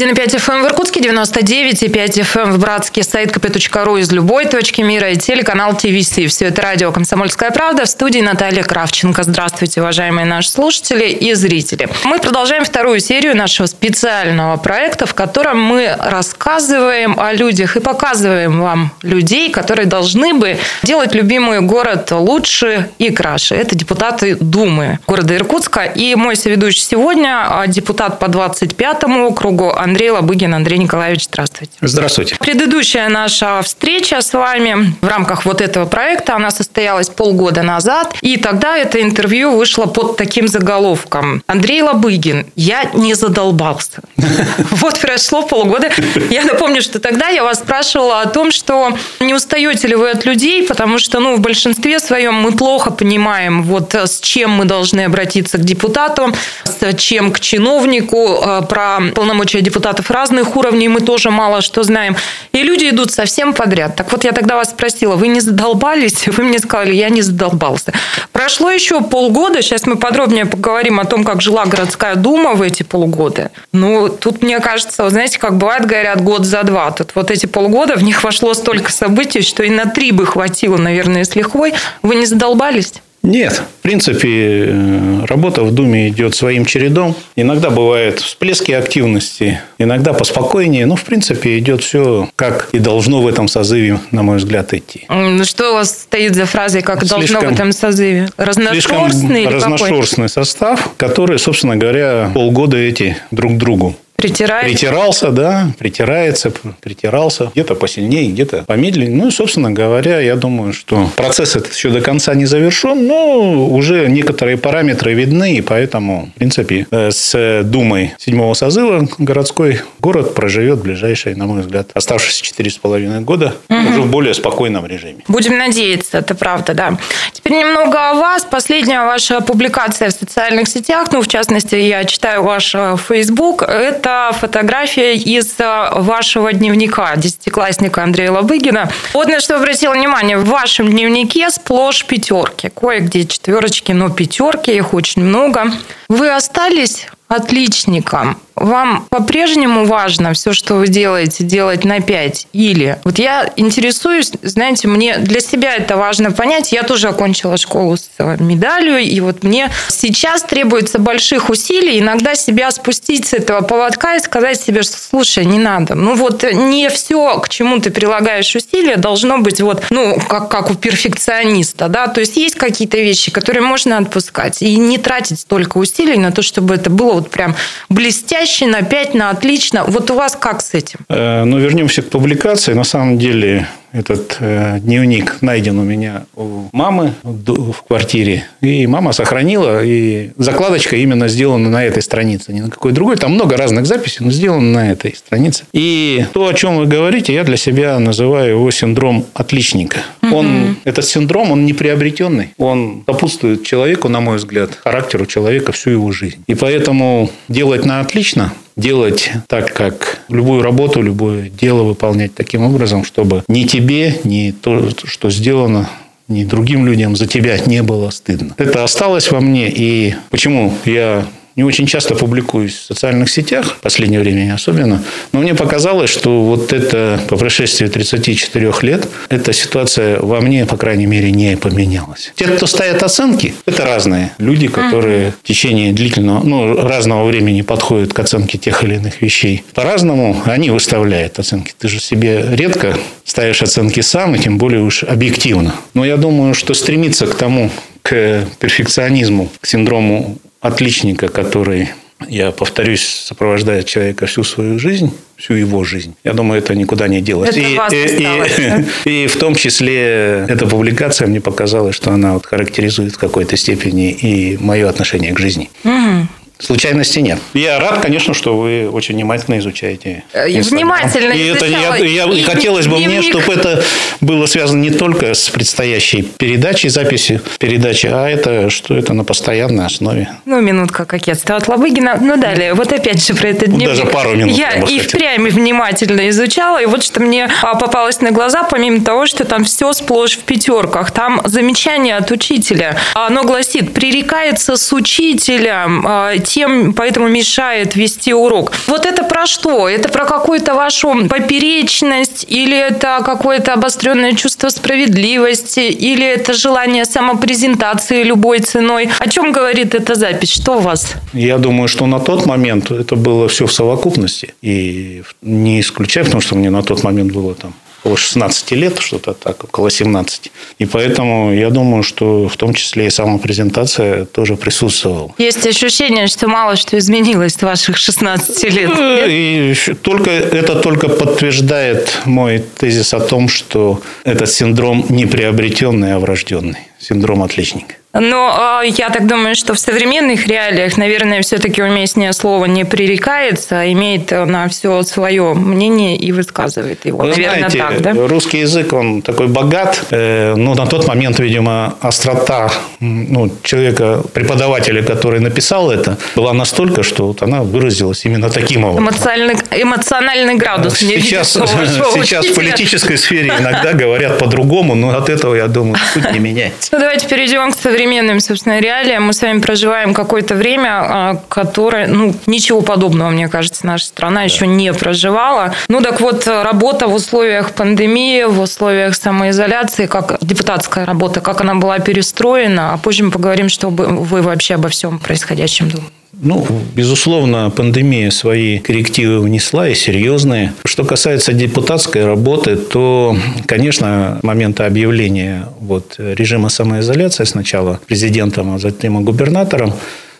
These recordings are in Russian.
91,5 FM эм в Иркутске, 99,5 FM эм в Братске, сайт kp.ru из любой точки мира и телеканал ТВС. Все это радио «Комсомольская правда» в студии Наталья Кравченко. Здравствуйте, уважаемые наши слушатели и зрители. Мы продолжаем вторую серию нашего специального проекта, в котором мы рассказываем о людях и показываем вам людей, которые должны бы делать любимый город лучше и краше. Это депутаты Думы города Иркутска. И мой соведущий сегодня а, депутат по 25-му округу Андрей Лобыгин. Андрей Николаевич, здравствуйте. Здравствуйте. Предыдущая наша встреча с вами в рамках вот этого проекта, она состоялась полгода назад, и тогда это интервью вышло под таким заголовком. Андрей Лобыгин, я не задолбался. Вот прошло полгода. Я напомню, что тогда я вас спрашивала о том, что не устаете ли вы от людей, потому что, ну, в большинстве своем мы плохо понимаем, вот с чем мы должны обратиться к депутату, с чем к чиновнику, э, про полномочия депутатов разных уровней мы тоже мало что знаем. И люди идут совсем подряд. Так вот, я тогда вас спросила, вы не задолбались? Вы мне сказали, я не задолбался. Прошло еще полгода, сейчас мы подробнее поговорим о том, как жила городская дума в эти полгода. Ну, тут, мне кажется, вы знаете, как бывает, говорят, год за два. Тут вот эти полгода, в них вошло столько событий, что и на три бы хватило, наверное, с лихвой. Вы не задолбались? Нет. В принципе, э, работа в Думе идет своим чередом. Иногда бывают всплески активности, иногда поспокойнее. Но, в принципе, идет все, как и должно в этом созыве, на мой взгляд, идти. Что у вас стоит за фразой, как слишком, должно в этом созыве? Разношерстный Разношерстный состав, который, собственно говоря, полгода эти друг другу. Притирается. Притирался, да, притирается, притирался. Где-то посильнее, где-то помедленнее. Ну, и, собственно говоря, я думаю, что процесс этот еще до конца не завершен, но уже некоторые параметры видны, и поэтому, в принципе, э, с Думой седьмого созыва городской город проживет ближайшие, на мой взгляд, оставшиеся четыре с половиной года угу. уже в более спокойном режиме. Будем надеяться, это правда, да. Теперь немного о вас. Последняя ваша публикация в социальных сетях, ну, в частности, я читаю ваш э, Facebook, это это фотография из э, вашего дневника десятиклассника Андрея Лобыгина. Вот на что обратила внимание. В вашем дневнике сплошь пятерки. Кое-где четверочки, но пятерки, их очень много. Вы остались отличником вам по-прежнему важно все, что вы делаете, делать на 5? Или вот я интересуюсь, знаете, мне для себя это важно понять. Я тоже окончила школу с медалью, и вот мне сейчас требуется больших усилий иногда себя спустить с этого поводка и сказать себе, что слушай, не надо. Ну вот не все, к чему ты прилагаешь усилия, должно быть вот, ну, как, как у перфекциониста, да, то есть есть какие-то вещи, которые можно отпускать и не тратить столько усилий на то, чтобы это было вот прям блестяще на 5, на отлично. Вот у вас как с этим? Э, ну, вернемся к публикации. На самом деле, этот э, дневник найден у меня у мамы в квартире. И мама сохранила. И закладочка именно сделана на этой странице. Не на какой другой. Там много разных записей, но сделано на этой странице. И то, о чем вы говорите, я для себя называю его синдром отличника. Угу. Он, этот синдром, он не приобретенный. Он сопутствует человеку, на мой взгляд, характеру человека всю его жизнь. И поэтому делать на отлично делать так, как любую работу, любое дело выполнять таким образом, чтобы ни тебе, ни то, что сделано, ни другим людям за тебя не было стыдно. Это осталось во мне. И почему я не очень часто публикуюсь в социальных сетях, в последнее время особенно, но мне показалось, что вот это по прошествии 34 лет, эта ситуация во мне, по крайней мере, не поменялась. Те, кто ставят оценки, это разные люди, которые в течение длительного, ну, разного времени подходят к оценке тех или иных вещей. По-разному они выставляют оценки. Ты же себе редко ставишь оценки сам, и тем более уж объективно. Но я думаю, что стремиться к тому, к перфекционизму, к синдрому отличника, который, я повторюсь, сопровождает человека всю свою жизнь, всю его жизнь. Я думаю, это никуда не делось. Это и, вас и, осталось, и, да? и в том числе эта публикация мне показала, что она вот характеризует в какой-то степени и мое отношение к жизни. Угу. Случайности нет. Я рад, конечно, что вы очень внимательно изучаете. Э, внимательно и это я, я, и хотелось бы мне, чтобы это было связано не только с предстоящей передачей, записи передачи, а это что это на постоянной основе. Ну, минутка кокетства от Лобыгина. Ну, далее, вот опять же про этот дневник. Даже пару минут. Я, я и впрямь внимательно изучала, и вот что мне а, попалось на глаза, помимо того, что там все сплошь в пятерках, там замечание от учителя. Оно гласит, пререкается с учителем, а, тем, поэтому мешает вести урок. Вот это про что? Это про какую-то вашу поперечность или это какое-то обостренное чувство справедливости или это желание самопрезентации любой ценой? О чем говорит эта запись? Что у вас? Я думаю, что на тот момент это было все в совокупности. И не исключая, потому что мне на тот момент было там около 16 лет, что-то так, около 17. И поэтому я думаю, что в том числе и самопрезентация тоже присутствовала. Есть ощущение, что мало что изменилось с ваших 16 лет. Э, и только, это только подтверждает мой тезис о том, что этот синдром не приобретенный, а врожденный. Синдром отличника. Но э, я так думаю, что в современных реалиях, наверное, все-таки уместнее слово не пререкается, а имеет на все свое мнение и высказывает его. Вы наверное, знаете, так, да? русский язык, он такой богат. Э, ну, на тот момент, видимо, острота ну, человека, преподавателя, который написал это, была настолько, что вот она выразилась именно таким образом. Эмоциональный, эмоциональный градус. Сейчас, сейчас в политической сфере иногда говорят по-другому, но от этого, я думаю, суть не меняется. Ну, давайте перейдем к современным, собственно, реалиям. Мы с вами проживаем какое-то время, а, которое, ну, ничего подобного, мне кажется, наша страна да. еще не проживала. Ну, так вот, работа в условиях пандемии, в условиях самоизоляции, как депутатская работа, как она была перестроена, а позже мы поговорим, что вы вообще обо всем происходящем думаете. Ну, безусловно, пандемия свои коррективы внесла и серьезные. Что касается депутатской работы, то, конечно, момента объявления вот, режима самоизоляции сначала президентом, а затем и губернатором,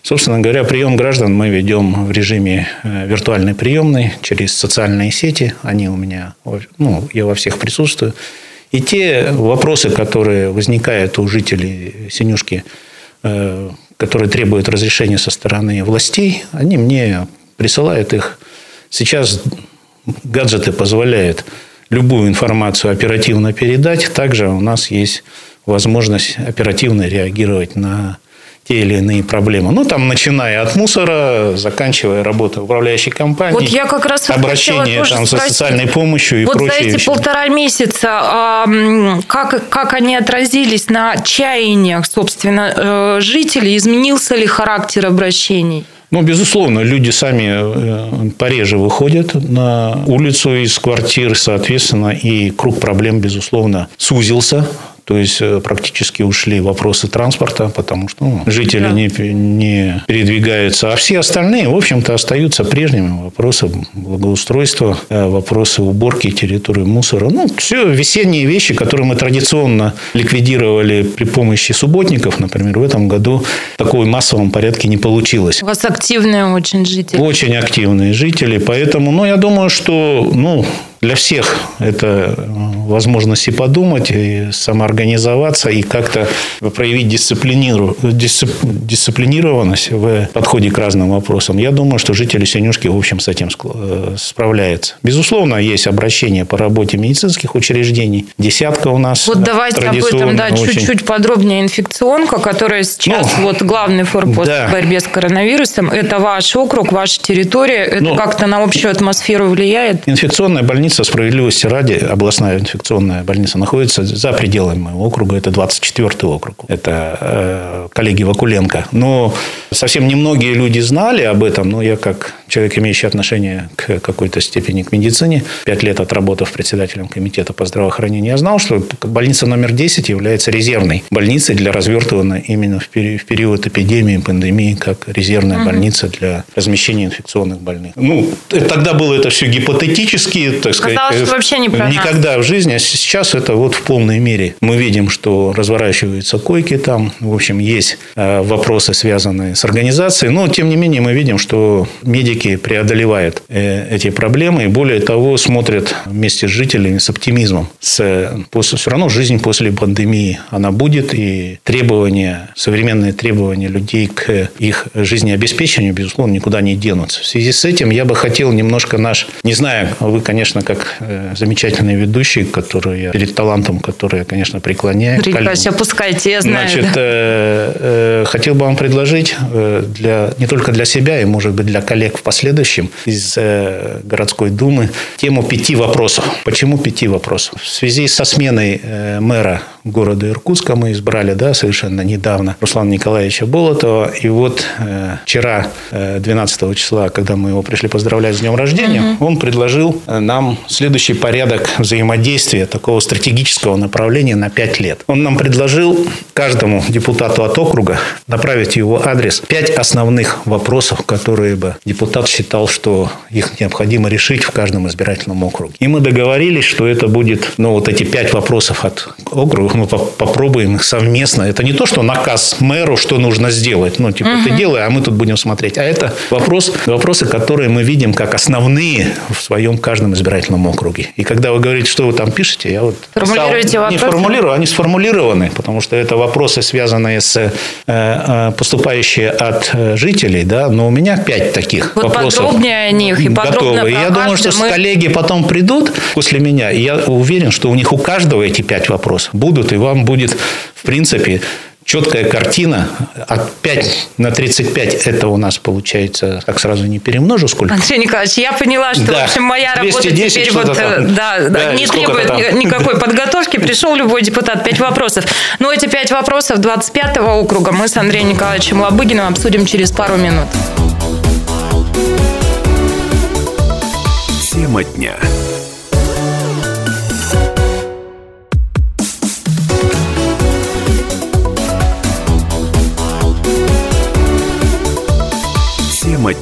Собственно говоря, прием граждан мы ведем в режиме э, виртуальной приемной через социальные сети. Они у меня, ну, я во всех присутствую. И те вопросы, которые возникают у жителей Синюшки, э, которые требуют разрешения со стороны властей, они мне присылают их. Сейчас гаджеты позволяют любую информацию оперативно передать. Также у нас есть возможность оперативно реагировать на те или иные проблемы. Ну, там, начиная от мусора, заканчивая работой управляющей компании. Вот я как раз обращение там, со социальной помощью и вот прочее. Вот за эти полтора месяца как, как они отразились на чаяниях, собственно, э, жителей? Изменился ли характер обращений? Ну, безусловно, люди сами э, пореже выходят на улицу из квартир, соответственно, и круг проблем, безусловно, сузился. То есть э, практически ушли вопросы транспорта, потому что ну, жители да. не, не передвигаются, а все остальные, в общем-то, остаются прежними. Вопросы благоустройства, э, вопросы уборки территории мусора. Ну, все весенние вещи, которые мы традиционно ликвидировали при помощи субботников, например, в этом году такой массовом порядке не получилось. У вас активные очень жители. Очень активные жители, поэтому, ну, я думаю, что, ну, для всех это возможность и подумать, и самоорганизоваться, и как-то проявить дисциплиниру, дисциплинированность в подходе к разным вопросам. Я думаю, что жители Синюшки, в общем, с этим э, справляются. Безусловно, есть обращения по работе медицинских учреждений. Десятка у нас Вот давайте об этом да, очень... чуть-чуть подробнее. Инфекционка, которая сейчас ну, вот главный форпост да. в борьбе с коронавирусом. Это ваш округ, ваша территория. Это ну, как-то на общую атмосферу влияет? Инфекционная больница больница, справедливости ради, областная инфекционная больница, находится за пределами моего округа. Это 24-й округ. Это э, коллеги Вакуленко. Но совсем немногие люди знали об этом. Но я, как человек, имеющий отношение к какой-то степени к медицине, пять лет отработав председателем комитета по здравоохранению, я знал, что больница номер 10 является резервной больницей для развертывания именно в период эпидемии, пандемии, как резервная угу. больница для размещения инфекционных больных. Ну, тогда было это все гипотетически, так сказать, Казалось, что вообще не про никогда нас. в жизни. А сейчас это вот в полной мере. Мы видим, что разворачиваются койки там. В общем, есть э, вопросы, связанные с организацией. Но, тем не менее, мы видим, что медики преодолевают э, эти проблемы. И более того, смотрят вместе с жителями с оптимизмом. С, после, все равно жизнь после пандемии, она будет. И требования, современные требования людей к их жизнеобеспечению, безусловно, никуда не денутся. В связи с этим я бы хотел немножко наш... Не знаю, вы, конечно, как э, замечательный ведущий, который перед талантом, который я, конечно, преклоняю. Прекращ, опускайте, я знаю. Значит, да. э, э, хотел бы вам предложить для, не только для себя, и, может быть, для коллег в последующем из городской думы тему пяти вопросов. Почему пяти вопросов? В связи со сменой мэра города Иркутска мы избрали, да, совершенно недавно, Руслана Николаевича Болотова. И вот э, вчера, э, 12 числа, когда мы его пришли поздравлять с днем рождения, угу. он предложил нам следующий порядок взаимодействия такого стратегического направления на 5 лет. Он нам предложил каждому депутату от округа направить его адрес 5 основных вопросов, которые бы депутат считал, что их необходимо решить в каждом избирательном округе. И мы договорились, что это будет, ну, вот эти пять вопросов от округа, мы попробуем их совместно. Это не то, что наказ мэру, что нужно сделать, ну, типа, угу. ты делай, а мы тут будем смотреть. А это вопрос, вопросы, которые мы видим как основные в своем каждом избирательном округе. И когда вы говорите, что вы там пишете, я вот Формулируете писал, вопросы? Не формулирую, они сформулированы, потому что это вопросы, связанные с э, э поступающие от э, жителей, да, но у меня пять таких вот вопросов. подробнее о них и подробно готовы. И я думаю, что мы... коллеги потом придут после меня, и я уверен, что у них у каждого эти пять вопросов будут, и вам будет, в принципе, четкая картина. От 5 на 35 это у нас получается, как сразу не перемножу, сколько? Андрей Николаевич, я поняла, что, да. в общем, моя работа теперь вот, э, да, да, не требует там. никакой подготовки. Пришел любой депутат, 5 вопросов. Но эти 5 вопросов 25-го округа мы с Андреем Николаевичем Лобыгиным обсудим через пару минут. Тема дня.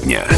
Дня.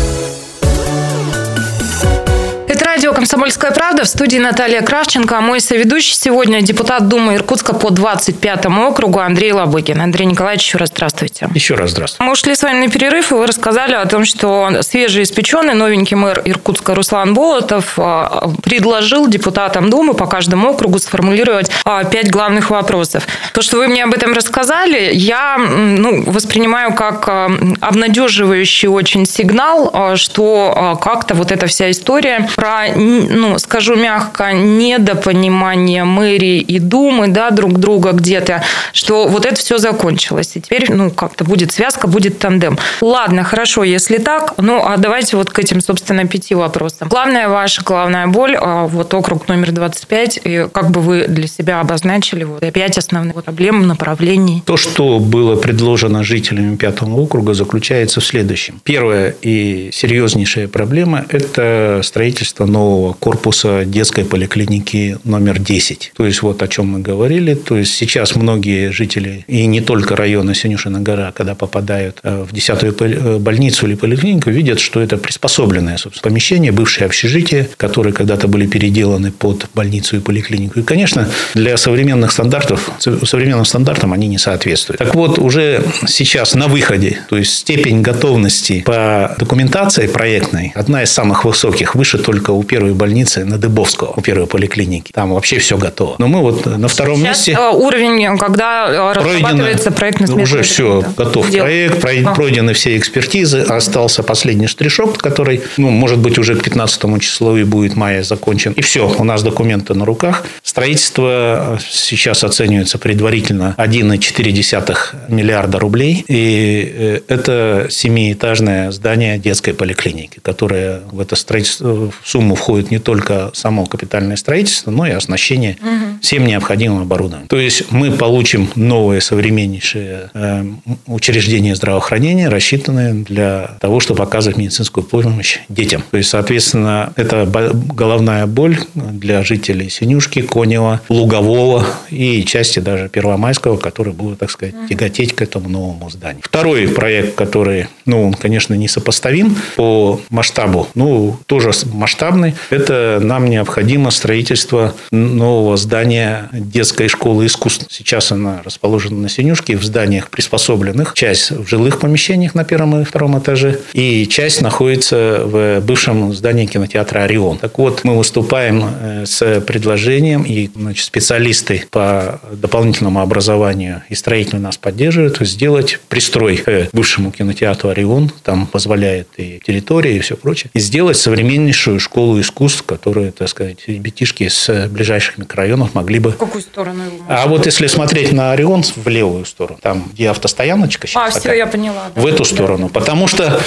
«Комсомольская правда» в студии Наталья Кравченко. А мой соведущий сегодня депутат Думы Иркутска по 25-му округу Андрей Лобыгин. Андрей Николаевич, еще раз здравствуйте. Еще раз здравствуйте. Мы ушли с вами на перерыв, и вы рассказали о том, что свежеиспеченный новенький мэр Иркутска Руслан Болотов а, предложил депутатам Думы по каждому округу сформулировать а, пять главных вопросов. То, что вы мне об этом рассказали, я ну, воспринимаю как а, обнадеживающий очень сигнал, что как-то вот эта вся история про ну, скажу мягко, недопонимание мэрии и думы, да, друг друга где-то, что вот это все закончилось. И теперь, ну, как-то будет связка, будет тандем. Ладно, хорошо, если так, ну, а давайте вот к этим, собственно, пяти вопросам. Главная ваша, главная боль, а, вот округ номер 25, и как бы вы для себя обозначили вот пять основных проблем, направлений? То, что было предложено жителями пятого округа, заключается в следующем. Первая и серьезнейшая проблема – это строительство нового корпуса детской поликлиники номер 10. То есть, вот о чем мы говорили. То есть, сейчас многие жители, и не только района Синюшина гора, когда попадают э, в 10-ю э, больницу или поликлинику, видят, что это приспособленное собственно, помещение, бывшее общежитие, которые когда-то были переделаны под больницу и поликлинику. И, конечно, для современных стандартов, современным стандартам они не соответствуют. Так вот, уже сейчас на выходе, то есть степень готовности по документации проектной, одна из самых высоких, выше только у первой больницы на Дыбовского, у первой поликлиники. Там вообще все готово. Но мы вот на втором Сейчас месте... Э, уровень, когда э, разрабатывается проект на Уже все, да. готов Дел. проект, а. пройдены все экспертизы, остался последний штришок, который, ну, может быть, уже к 15 числу и будет мая закончен. И все, у нас документы на руках. Строительство сейчас оценивается предварительно 1,4 миллиарда рублей. И э, это семиэтажное здание детской поликлиники, которое в это строительство в сумму входит не только само капитальное строительство, но и оснащение угу. всем необходимым оборудованием. То есть мы получим новое современнейшее э, учреждение здравоохранения, рассчитанное для того, чтобы оказывать медицинскую помощь детям. То есть, соответственно, это головная боль для жителей Синюшки, Конева, Лугового и части даже Первомайского, которые будут, так сказать, тяготеть к этому новому зданию. Второй проект, который, ну, он, конечно, несопоставим по масштабу, ну, тоже масштабный, это нам необходимо строительство нового здания детской школы искусств. Сейчас она расположена на Синюшке в зданиях приспособленных. Часть в жилых помещениях на первом и втором этаже, и часть находится в бывшем здании кинотеатра «Орион». Так вот, мы выступаем э, с предложением, и значит, специалисты по дополнительному образованию и строителю нас поддерживают, сделать пристрой к бывшему кинотеатру «Орион». Там позволяет и территория, и все прочее. И сделать современнейшую школу искусств, которые, так сказать, ребятишки с ближайших микрорайонов могли бы... В какую сторону его А вот если смотреть на Орион в левую сторону, там, где автостояночка сейчас. А, такая, все, я поняла. Да, в эту сторону. Потому что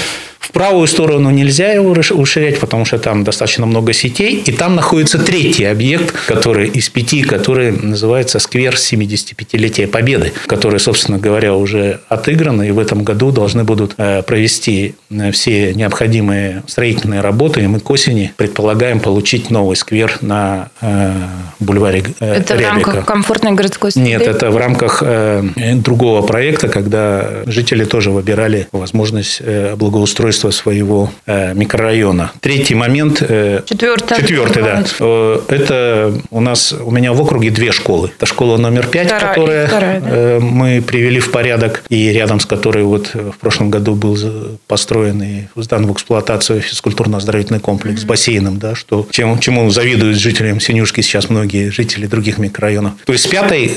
В правую сторону нельзя его расширять, потому что там достаточно много сетей. И там находится третий объект, который из пяти, который называется сквер 75-летия Победы, который, собственно говоря, уже отыгран. И в этом году должны будут э, провести э, все необходимые строительные работы. И мы к осени предполагаем получить новый сквер на э, бульваре Это Рябика. в рамках комфортной городской среды? Нет, это в рамках другого проекта, когда жители тоже выбирали возможность благоустройства своего микрорайона. Третий момент. Четвертый. Четвертый, да. Это у нас, у меня в округе две школы. Это школа номер пять, вторая, которая вторая, да? мы привели в порядок, и рядом с которой вот в прошлом году был построен и сдан в эксплуатацию физкультурно-оздоровительный комплекс mm-hmm. с бассейном, да, что, чем, чему завидуют жителям Синюшки сейчас многие жители других микрорайонов. То есть с пятой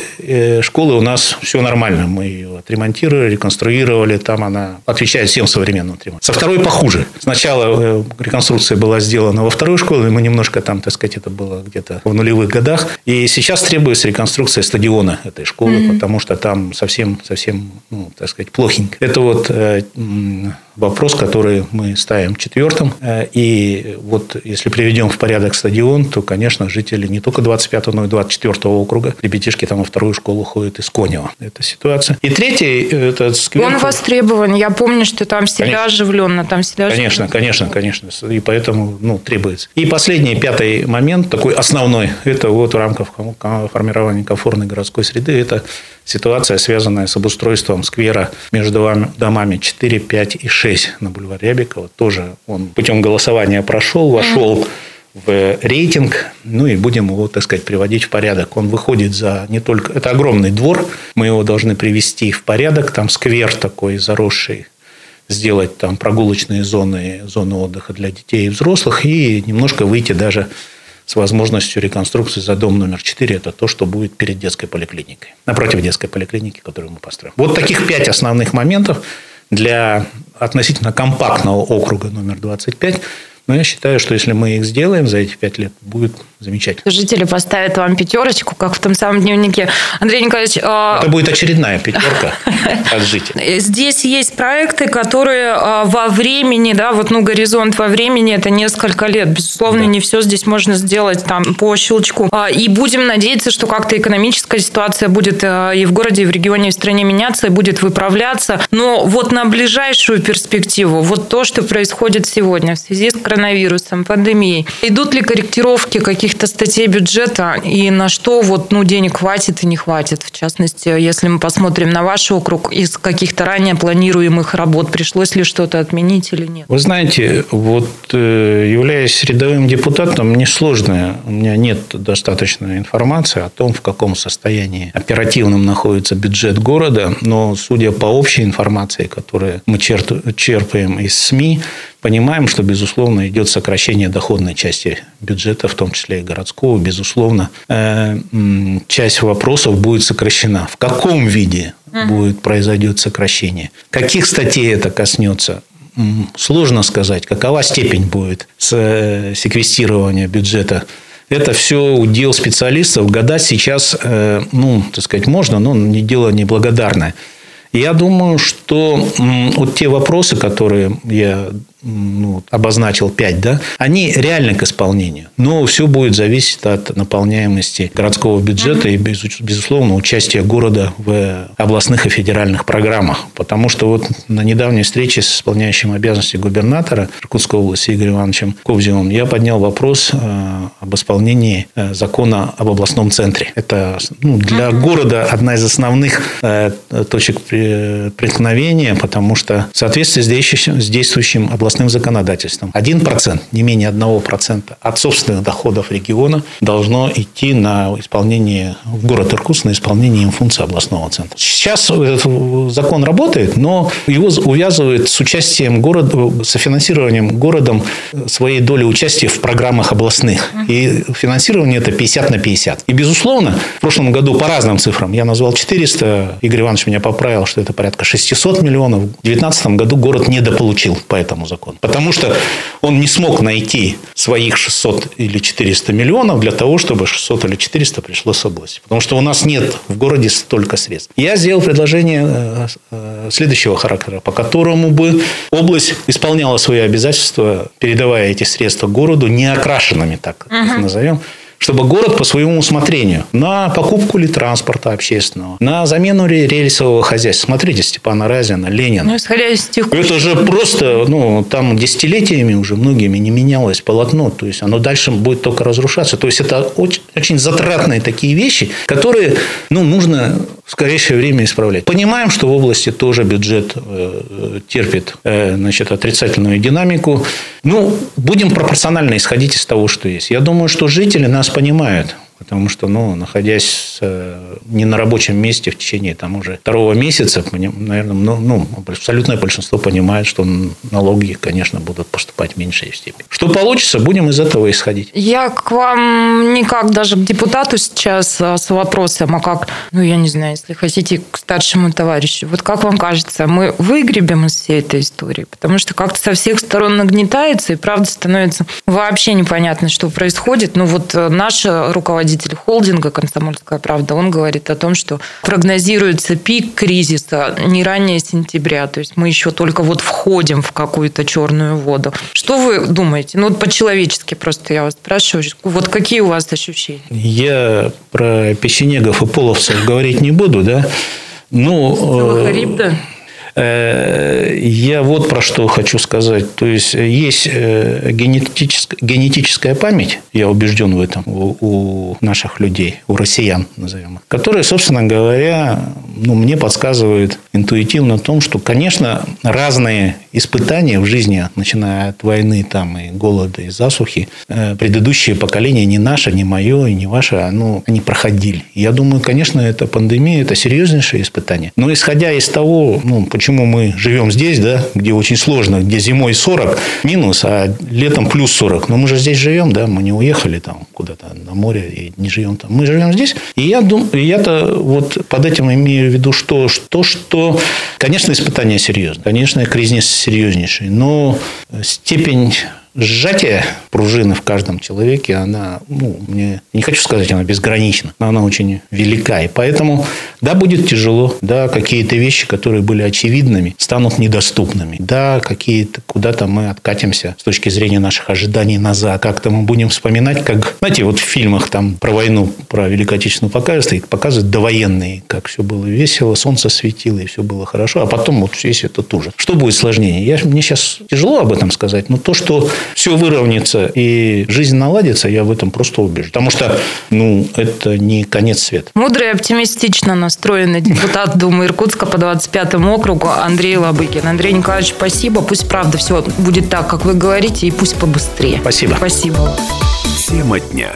школы у нас все нормально. Мы ее отремонтировали, реконструировали, там она отвечает всем современным требованиям. Со второй похуже. Сначала реконструкция была сделана во второй школе, мы немножко там, так сказать, это было где-то в нулевых годах. И сейчас требуется реконструкция стадиона этой школы, mm-hmm. потому что там совсем, совсем, ну, так сказать, плохенько. Это вот э, вопрос, который мы ставим четвертым. Э, и вот если приведем в порядок стадион, то, конечно, жители не только 25-го, но и 24-го округа, ребятишки там во вторую школу ходят из Конева. Это ситуация. И третий, э, это сквер... Он востребован. Я помню, что там всегда конечно. оживленно. Там всегда конечно, оживленно. конечно, конечно. И поэтому ну, требуется. И последний, пятый момент, такой основной, это вот в рамках формирования комфортной городской среды, это ситуация, связанная с обустройством сквера между домами 4, 5 и 6 на бульваре Рябикова. Тоже он путем голосования прошел, вошел в рейтинг, ну и будем его, так сказать, приводить в порядок. Он выходит за не только... Это огромный двор, мы его должны привести в порядок, там сквер такой заросший, сделать там прогулочные зоны, зоны отдыха для детей и взрослых, и немножко выйти даже с возможностью реконструкции за дом номер 4. Это то, что будет перед детской поликлиникой. Напротив детской поликлиники, которую мы построим. Вот таких пять основных моментов для относительно компактного округа номер 25 но я считаю, что если мы их сделаем за эти пять лет, будет замечательно. Жители поставят вам пятерочку, как в том самом дневнике. Андрей Николаевич... А, Это будет очередная пятерка от жителей. Здесь есть проекты, которые а, во времени, да, вот ну горизонт во времени это несколько лет. Безусловно, да. не все здесь можно сделать там по щелчку. А, и будем надеяться, что как-то экономическая ситуация будет и в городе, и в регионе, и в стране меняться, и будет выправляться. Но вот на ближайшую перспективу, вот то, что происходит сегодня в связи с коронавирусом, пандемией. Идут ли корректировки каких-то статей бюджета и на что вот, ну, денег хватит и не хватит? В частности, если мы посмотрим на ваш округ, из каких-то ранее планируемых работ пришлось ли что-то отменить или нет? Вы знаете, вот э, являясь рядовым депутатом, мне сложно, у меня нет достаточной информации о том, в каком состоянии оперативном находится бюджет города, но судя по общей информации, которую мы черпаем из СМИ, понимаем, что, безусловно, идет сокращение доходной части бюджета, в том числе и городского. Безусловно, э, часть вопросов будет сокращена. В каком виде будет произойдет сокращение? Каких статей это коснется? Сложно сказать, какова степень будет э, секвестирования бюджета это все удел специалистов. Гадать сейчас, э, ну, так сказать, можно, но не дело неблагодарное. Я думаю, что вот те вопросы, которые я ну, обозначил 5, да, они реальны к исполнению. Но все будет зависеть от наполняемости городского бюджета и, безусловно, участия города в областных и федеральных программах. Потому что вот на недавней встрече с исполняющим обязанности губернатора Иркутской области Игорем Ивановичем Ковзевым я поднял вопрос э, об исполнении э, закона об областном центре. Это ну, для города одна из основных э, точек преткновения, потому что в соответствии с действующим областным областным законодательством. 1%, не менее 1% от собственных доходов региона должно идти на исполнение в город Иркутск, на исполнение им функции областного центра. Сейчас закон работает, но его увязывает с участием города, с финансированием городом своей доли участия в программах областных. И финансирование это 50 на 50. И, безусловно, в прошлом году по разным цифрам, я назвал 400, Игорь Иванович меня поправил, что это порядка 600 миллионов. В 2019 году город недополучил по этому закону. Закон. Потому что он не смог найти своих 600 или 400 миллионов для того, чтобы 600 или 400 пришло с области. Потому что у нас нет в городе столько средств. Я сделал предложение э, э, следующего характера, по которому бы область исполняла свои обязательства, передавая эти средства городу неокрашенными, так uh-huh. их назовем, чтобы город по своему усмотрению на покупку ли транспорта общественного, на замену рельсового хозяйства. Смотрите, Степана Разина, Ленина. Ну, исходя из текущих... Это же просто, ну, там десятилетиями уже многими не менялось полотно, то есть оно дальше будет только разрушаться. То есть это очень, очень затратные такие вещи, которые, ну, нужно в скорейшее время исправлять. Понимаем, что в области тоже бюджет э, терпит э, значит, отрицательную динамику. Ну, будем пропорционально исходить из того, что есть. Я думаю, что жители нас понимают. Потому что, ну, находясь э, не на рабочем месте в течение там уже второго месяца, наверное, ну, ну, абсолютное большинство понимает, что налоги, конечно, будут поступать в меньшей степени. Что получится, будем из этого исходить. Я к вам не как даже к депутату сейчас а, с вопросом, а как, ну, я не знаю, если хотите, к старшему товарищу. Вот как вам кажется, мы выгребем из всей этой истории? Потому что как-то со всех сторон нагнетается, и правда становится вообще непонятно, что происходит. Ну, вот э, наша руководитель руководитель холдинга «Комсомольская правда», он говорит о том, что прогнозируется пик кризиса не ранее сентября. То есть мы еще только вот входим в какую-то черную воду. Что вы думаете? Ну, вот по-человечески просто я вас спрашиваю. Вот какие у вас ощущения? Я про печенегов и половцев говорить не буду, да? Ну, Хариб, да? Э, я вот про что хочу сказать. То есть, есть э, генетическая, генетическая память, я убежден в этом, у, наших людей, у россиян, назовем их, которые, собственно говоря, ну, мне подсказывают интуитивно о том, что, конечно, разные испытания в жизни, начиная от войны там, и голода, и засухи, э, предыдущие поколения, не наше, не мое, и не ваше, оно, они проходили. Я думаю, конечно, эта пандемия – это серьезнейшее испытание. Но исходя из того, ну, почему мы живем здесь, да, где очень сложно, где зимой 40 минус, а летом плюс 40. Но мы же здесь живем, да, мы не уехали там куда-то на море и не живем там. Мы живем здесь. И я думаю, я-то вот под этим имею в виду, что, что, что, конечно, испытание серьезное, конечно, кризис серьезнейший, но степень сжатие пружины в каждом человеке, она, ну, мне не хочу сказать, она безгранична, но она очень велика. И поэтому, да, будет тяжело, да, какие-то вещи, которые были очевидными, станут недоступными. Да, какие-то, куда-то мы откатимся с точки зрения наших ожиданий назад. Как-то мы будем вспоминать, как, знаете, вот в фильмах там про войну, про Великую Отечественную показывают, показывают довоенные, как все было весело, солнце светило, и все было хорошо, а потом вот весь этот ужас. Что будет сложнее? Я, мне сейчас тяжело об этом сказать, но то, что все выровняется и жизнь наладится, я в этом просто убежден. Потому что, ну, это не конец света. Мудрый и оптимистично настроенный депутат Думы Иркутска по 25-му округу Андрей Лобыкин. Андрей Николаевич, спасибо. Пусть правда все будет так, как вы говорите, и пусть побыстрее. Спасибо. Спасибо. Тема дня.